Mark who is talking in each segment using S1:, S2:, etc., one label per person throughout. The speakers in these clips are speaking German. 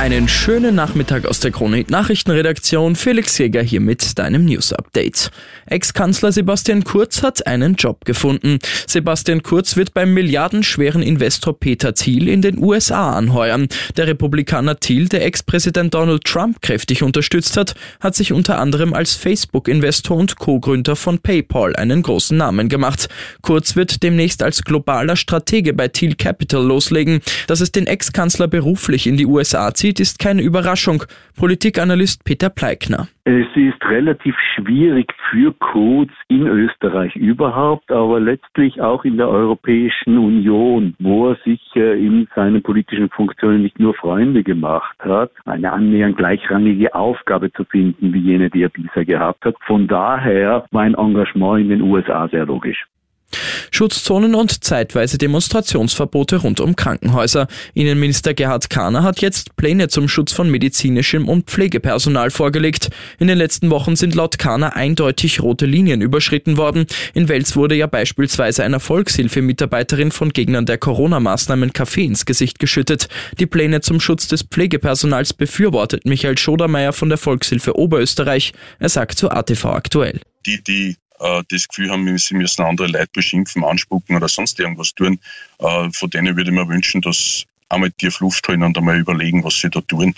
S1: Einen schönen Nachmittag aus der Chronik Nachrichtenredaktion. Felix Jäger hier mit deinem News Update. Ex-Kanzler Sebastian Kurz hat einen Job gefunden. Sebastian Kurz wird beim milliardenschweren Investor Peter Thiel in den USA anheuern. Der Republikaner Thiel, der Ex-Präsident Donald Trump kräftig unterstützt hat, hat sich unter anderem als Facebook-Investor und Co-Gründer von PayPal einen großen Namen gemacht. Kurz wird demnächst als globaler Stratege bei Thiel Capital loslegen. Dass es den Ex-Kanzler beruflich in die USA zieht, ist keine Überraschung. Politikanalyst Peter Pleikner.
S2: Es ist relativ schwierig für Kurz in Österreich überhaupt, aber letztlich auch in der Europäischen Union, wo er sich äh, in seinen politischen Funktionen nicht nur Freunde gemacht hat, eine annähernd gleichrangige Aufgabe zu finden wie jene, die er bisher gehabt hat. Von daher war ein Engagement in den USA sehr logisch.
S1: Schutzzonen und zeitweise Demonstrationsverbote rund um Krankenhäuser. Innenminister Gerhard Kahner hat jetzt Pläne zum Schutz von medizinischem und Pflegepersonal vorgelegt. In den letzten Wochen sind laut Kahner eindeutig rote Linien überschritten worden. In Wels wurde ja beispielsweise einer Volkshilfemitarbeiterin von Gegnern der Corona-Maßnahmen Kaffee ins Gesicht geschüttet. Die Pläne zum Schutz des Pflegepersonals befürwortet Michael Schodermeier von der Volkshilfe Oberösterreich. Er sagt zu ATV aktuell.
S3: Die, die äh, das Gefühl haben, sie müssen andere Leute beschimpfen, anspucken oder sonst irgendwas tun. Äh, von denen würde ich mir wünschen, dass einmal tief Luft holen und einmal überlegen, was sie da tun.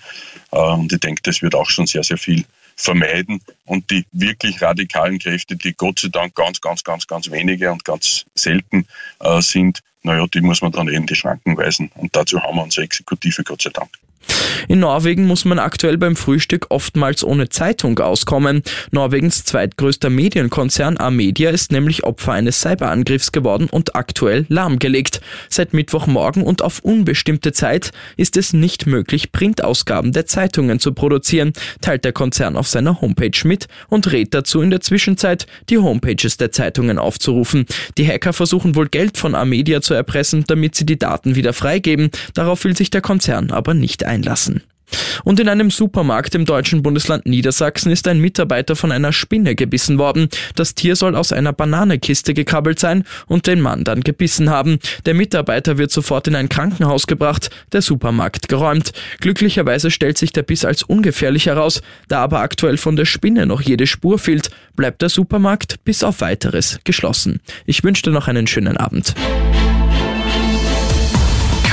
S3: Äh, und ich denke, das wird auch schon sehr, sehr viel vermeiden. Und die wirklich radikalen Kräfte, die Gott sei Dank ganz, ganz, ganz, ganz wenige und ganz selten äh, sind, naja, die muss man dann eben die Schranken weisen. Und dazu haben wir unsere Exekutive, Gott sei Dank.
S1: In Norwegen muss man aktuell beim Frühstück oftmals ohne Zeitung auskommen. Norwegens zweitgrößter Medienkonzern Amedia ist nämlich Opfer eines Cyberangriffs geworden und aktuell lahmgelegt. Seit Mittwochmorgen und auf unbestimmte Zeit ist es nicht möglich, Printausgaben der Zeitungen zu produzieren, teilt der Konzern auf seiner Homepage mit und rät dazu in der Zwischenzeit, die Homepages der Zeitungen aufzurufen. Die Hacker versuchen wohl Geld von Amedia zu erpressen, damit sie die Daten wieder freigeben. Darauf will sich der Konzern aber nicht einlassen. Und in einem Supermarkt im deutschen Bundesland Niedersachsen ist ein Mitarbeiter von einer Spinne gebissen worden. Das Tier soll aus einer Bananekiste gekrabbelt sein und den Mann dann gebissen haben. Der Mitarbeiter wird sofort in ein Krankenhaus gebracht, der Supermarkt geräumt. Glücklicherweise stellt sich der Biss als ungefährlich heraus. Da aber aktuell von der Spinne noch jede Spur fehlt, bleibt der Supermarkt bis auf weiteres geschlossen. Ich wünsche dir noch einen schönen Abend.